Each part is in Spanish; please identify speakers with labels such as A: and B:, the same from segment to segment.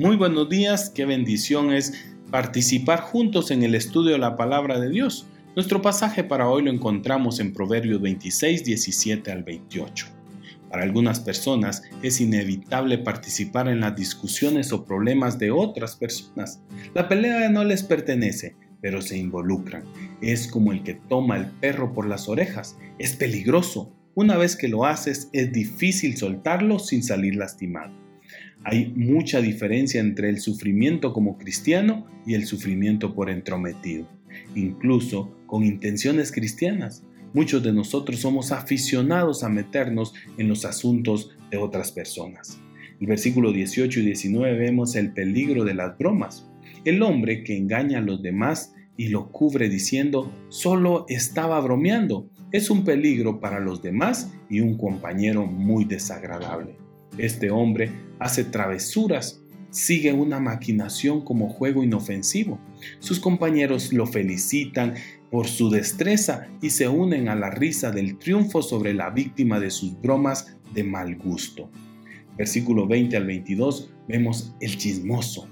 A: Muy buenos días, qué bendición es participar juntos en el estudio de la palabra de Dios. Nuestro pasaje para hoy lo encontramos en Proverbios 26, 17 al 28. Para algunas personas es inevitable participar en las discusiones o problemas de otras personas. La pelea no les pertenece, pero se involucran. Es como el que toma el perro por las orejas. Es peligroso. Una vez que lo haces es difícil soltarlo sin salir lastimado. Hay mucha diferencia entre el sufrimiento como cristiano y el sufrimiento por entrometido, incluso con intenciones cristianas. Muchos de nosotros somos aficionados a meternos en los asuntos de otras personas. El versículo 18 y 19 vemos el peligro de las bromas. El hombre que engaña a los demás y lo cubre diciendo solo estaba bromeando es un peligro para los demás y un compañero muy desagradable. Este hombre hace travesuras, sigue una maquinación como juego inofensivo. Sus compañeros lo felicitan por su destreza y se unen a la risa del triunfo sobre la víctima de sus bromas de mal gusto. Versículo 20 al 22 vemos el chismoso.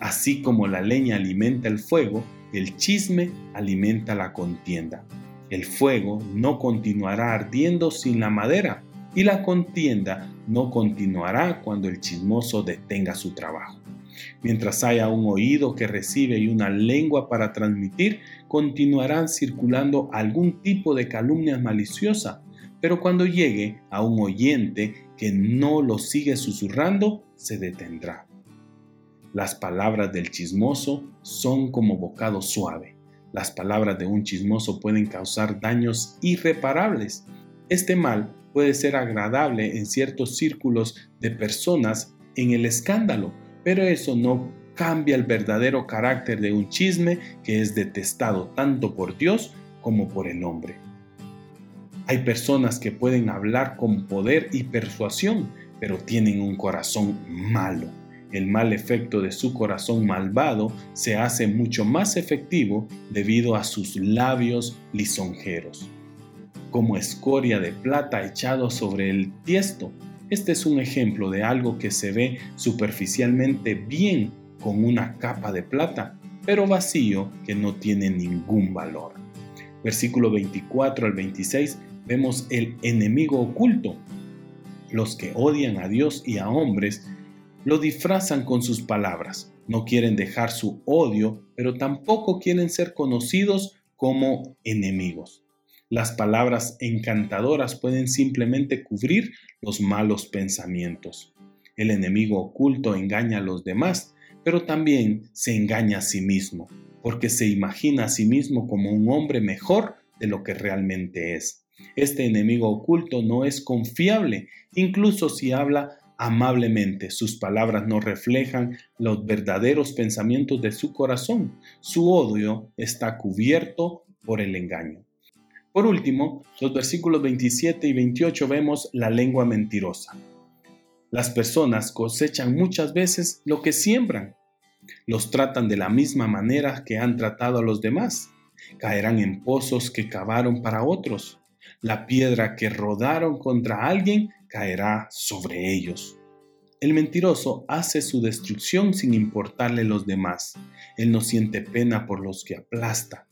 A: Así como la leña alimenta el fuego, el chisme alimenta la contienda. El fuego no continuará ardiendo sin la madera, y la contienda no continuará cuando el chismoso detenga su trabajo. Mientras haya un oído que recibe y una lengua para transmitir, continuarán circulando algún tipo de calumnia maliciosa, pero cuando llegue a un oyente que no lo sigue susurrando, se detendrá. Las palabras del chismoso son como bocado suave. Las palabras de un chismoso pueden causar daños irreparables. Este mal puede ser agradable en ciertos círculos de personas en el escándalo, pero eso no cambia el verdadero carácter de un chisme que es detestado tanto por Dios como por el hombre. Hay personas que pueden hablar con poder y persuasión, pero tienen un corazón malo. El mal efecto de su corazón malvado se hace mucho más efectivo debido a sus labios lisonjeros como escoria de plata echado sobre el tiesto. Este es un ejemplo de algo que se ve superficialmente bien con una capa de plata, pero vacío que no tiene ningún valor. Versículo 24 al 26 vemos el enemigo oculto. Los que odian a Dios y a hombres lo disfrazan con sus palabras. No quieren dejar su odio, pero tampoco quieren ser conocidos como enemigos. Las palabras encantadoras pueden simplemente cubrir los malos pensamientos. El enemigo oculto engaña a los demás, pero también se engaña a sí mismo, porque se imagina a sí mismo como un hombre mejor de lo que realmente es. Este enemigo oculto no es confiable, incluso si habla amablemente. Sus palabras no reflejan los verdaderos pensamientos de su corazón. Su odio está cubierto por el engaño. Por último, los versículos 27 y 28 vemos la lengua mentirosa. Las personas cosechan muchas veces lo que siembran. Los tratan de la misma manera que han tratado a los demás. Caerán en pozos que cavaron para otros. La piedra que rodaron contra alguien caerá sobre ellos. El mentiroso hace su destrucción sin importarle los demás. Él no siente pena por los que aplasta.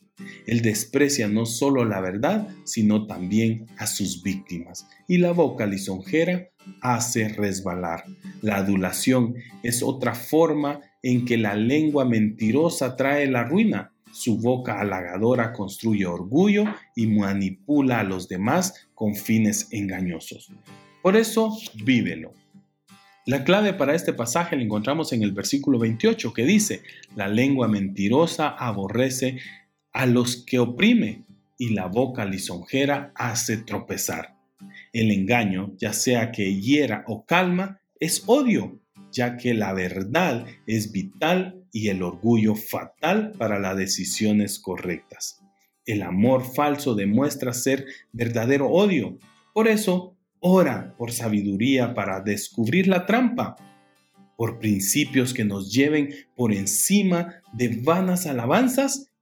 A: Él desprecia no solo la verdad, sino también a sus víctimas. Y la boca lisonjera hace resbalar. La adulación es otra forma en que la lengua mentirosa trae la ruina. Su boca halagadora construye orgullo y manipula a los demás con fines engañosos. Por eso, vívelo. La clave para este pasaje la encontramos en el versículo 28 que dice, la lengua mentirosa aborrece a los que oprime y la boca lisonjera hace tropezar. El engaño, ya sea que hiera o calma, es odio. ya que la verdad es vital y el orgullo fatal para las decisiones correctas. El amor falso demuestra ser verdadero odio. Por eso, ora por sabiduría para descubrir la trampa, por principios que nos lleven por encima de vanas alabanzas